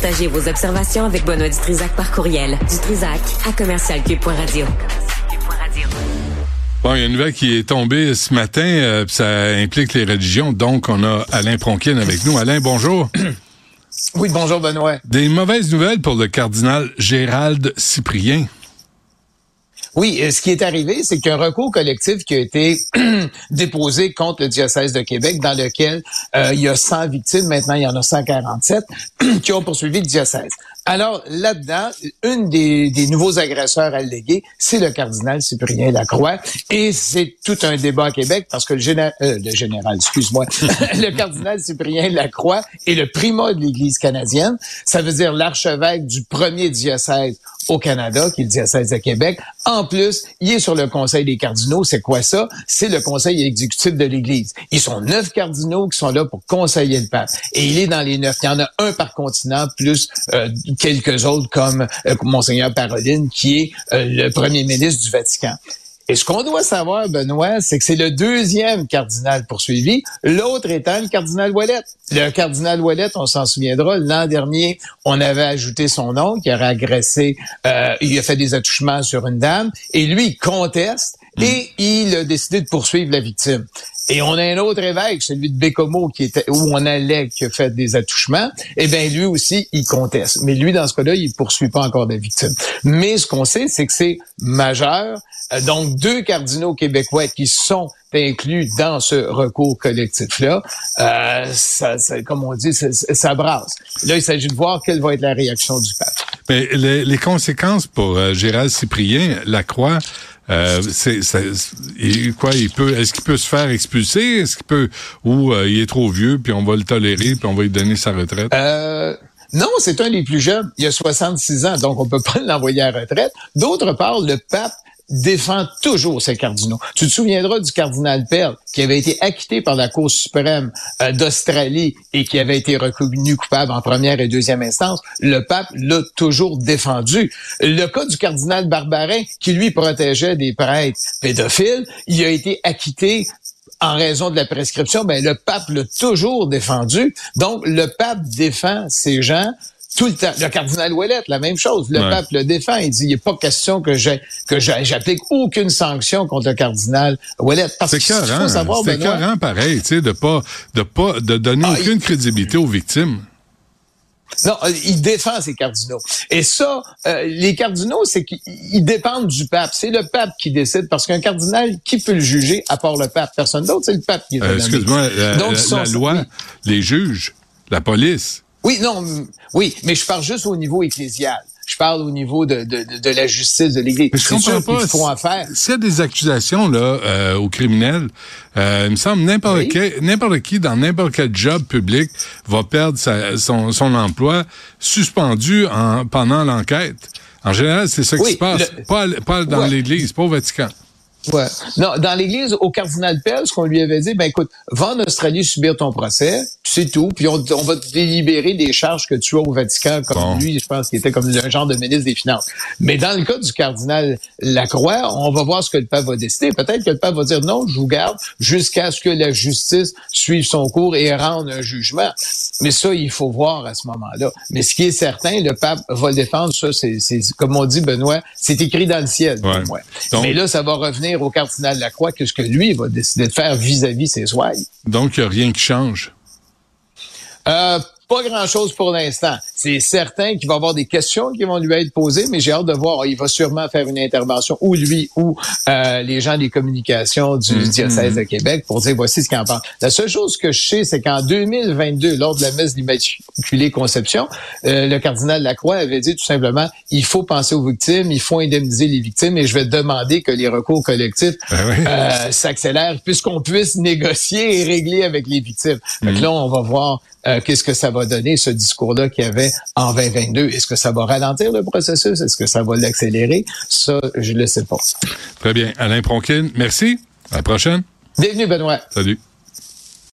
Partagez vos observations avec Benoît Dutrisac par courriel. Dutrisac à commercialcube.radio. Bon, il y a une nouvelle qui est tombée ce matin, euh, ça implique les religions, donc on a Alain Pronkin avec nous. Alain, bonjour. Oui, bonjour Benoît. Des mauvaises nouvelles pour le cardinal Gérald Cyprien. Oui, ce qui est arrivé, c'est qu'un recours collectif qui a été déposé contre le diocèse de Québec, dans lequel euh, il y a 100 victimes, maintenant il y en a 147, qui ont poursuivi le diocèse. Alors là-dedans, une des, des, nouveaux agresseurs allégués, c'est le cardinal Cyprien Lacroix, et c'est tout un débat à Québec parce que le, général, euh, le général, excuse-moi, le cardinal Cyprien Lacroix est le primat de l'Église canadienne. Ça veut dire l'archevêque du premier diocèse au Canada, qui est le diocèse de Québec. En plus, il est sur le Conseil des cardinaux. C'est quoi ça? C'est le Conseil exécutif de l'Église. Ils sont neuf cardinaux qui sont là pour conseiller le pape. Et il est dans les neuf. Il y en a un par continent, plus euh, quelques autres comme euh, Monseigneur Paroline, qui est euh, le premier ministre du Vatican. Et ce qu'on doit savoir, Benoît, c'est que c'est le deuxième cardinal poursuivi, l'autre étant le cardinal Ouellet. Le cardinal Ouellet, on s'en souviendra, l'an dernier, on avait ajouté son nom, qui aurait agressé, euh, il a fait des attouchements sur une dame, et lui, il conteste, hmm. et il a décidé de poursuivre la victime. Et on a un autre évêque, celui de Bécomo, qui était où on allait qui a fait des attouchements. Eh bien, lui aussi, il conteste. Mais lui, dans ce cas-là, il poursuit pas encore des victimes. Mais ce qu'on sait, c'est que c'est majeur. Euh, donc, deux cardinaux québécois qui sont inclus dans ce recours collectif-là, euh, ça, comme on dit, ça, ça, brasse. Là, il s'agit de voir quelle va être la réaction du pape. Mais les, les conséquences pour euh, Gérald Cyprien, la croix, euh, c'est, quoi il peut est-ce qu'il peut se faire expulser? Est-ce qu'il peut ou euh, il est trop vieux puis on va le tolérer puis on va lui donner sa retraite? Euh... Non, c'est un des plus jeunes. Il a 66 ans, donc on peut pas l'envoyer à la retraite. D'autre part, le pape défend toujours ses cardinaux. Tu te souviendras du cardinal Pell, qui avait été acquitté par la Cour suprême euh, d'Australie et qui avait été reconnu coupable en première et deuxième instance. Le pape l'a toujours défendu. Le cas du cardinal Barbarin, qui lui protégeait des prêtres pédophiles, il a été acquitté en raison de la prescription, ben le pape l'a toujours défendu. Donc le pape défend ces gens tout le temps. Le cardinal Ouellet, la même chose. Le pape le défend. Il dit, il n'est pas question que j'ai que j'applique aucune sanction contre le cardinal Ouellet. C'est carrément, c'est carrément pareil, tu sais, de pas, de pas, de donner ah, aucune crédibilité aux victimes. Non, euh, il défend ses cardinaux. Et ça, euh, les cardinaux, c'est qu'ils dépendent du pape. C'est le pape qui décide, parce qu'un cardinal, qui peut le juger à part le pape? Personne d'autre, c'est le pape qui euh, Excuse-moi, la, la loi, les juges, la police, oui, non, oui, mais je parle juste au niveau ecclésial. Je parle au niveau de, de, de la justice de l'Église. Je comprends pas. Faut en faire. S'il y a des accusations là euh, aux criminels, euh, il me semble n'importe qui, n'importe qui dans n'importe quel job public va perdre son, son emploi suspendu en, pendant l'enquête. En général, c'est ça qui se passe. Pas, pas dans l'Église, pas au Vatican. Ouais. Non, dans l'Église, au cardinal Pell, ce qu'on lui avait dit, ben écoute, va en Australie subir ton procès, c'est tout, puis on, va te délibérer des charges que tu as au Vatican, comme lui, je pense qu'il était comme un genre de ministre des Finances. Mais dans le cas du cardinal Lacroix, on va voir ce que le pape va décider. Peut-être que le pape va dire non, je vous garde jusqu'à ce que la justice suive son cours et rende un jugement. Mais ça, il faut voir à ce moment-là. Mais ce qui est certain, le pape va défendre ça, c'est comme on dit, Benoît, c'est écrit dans le ciel. moi. Mais là, ça va revenir au cardinal Lacroix que ce que lui va décider de faire vis-à-vis ses ouailles. Donc, il n'y a rien qui change. Euh, pas grand-chose pour l'instant. C'est certain qu'il va y avoir des questions qui vont lui être posées, mais j'ai hâte de voir. Il va sûrement faire une intervention, ou lui, ou euh, les gens des communications du mm-hmm. diocèse de Québec, pour dire voici ce qu'il en pense. La seule chose que je sais, c'est qu'en 2022, lors de la messe d'Immaculée Conception, euh, le cardinal Lacroix avait dit tout simplement, il faut penser aux victimes, il faut indemniser les victimes, et je vais demander que les recours collectifs ben euh, s'accélèrent, puisqu'on puisse négocier et régler avec les victimes. Donc mm-hmm. là, on va voir euh, qu'est-ce que ça va donner, ce discours-là qu'il y avait en 2022? Est-ce que ça va ralentir le processus? Est-ce que ça va l'accélérer? Ça, je ne le sais pas. Très bien. Alain Pronkin, merci. À la prochaine. Bienvenue, Benoît. Salut.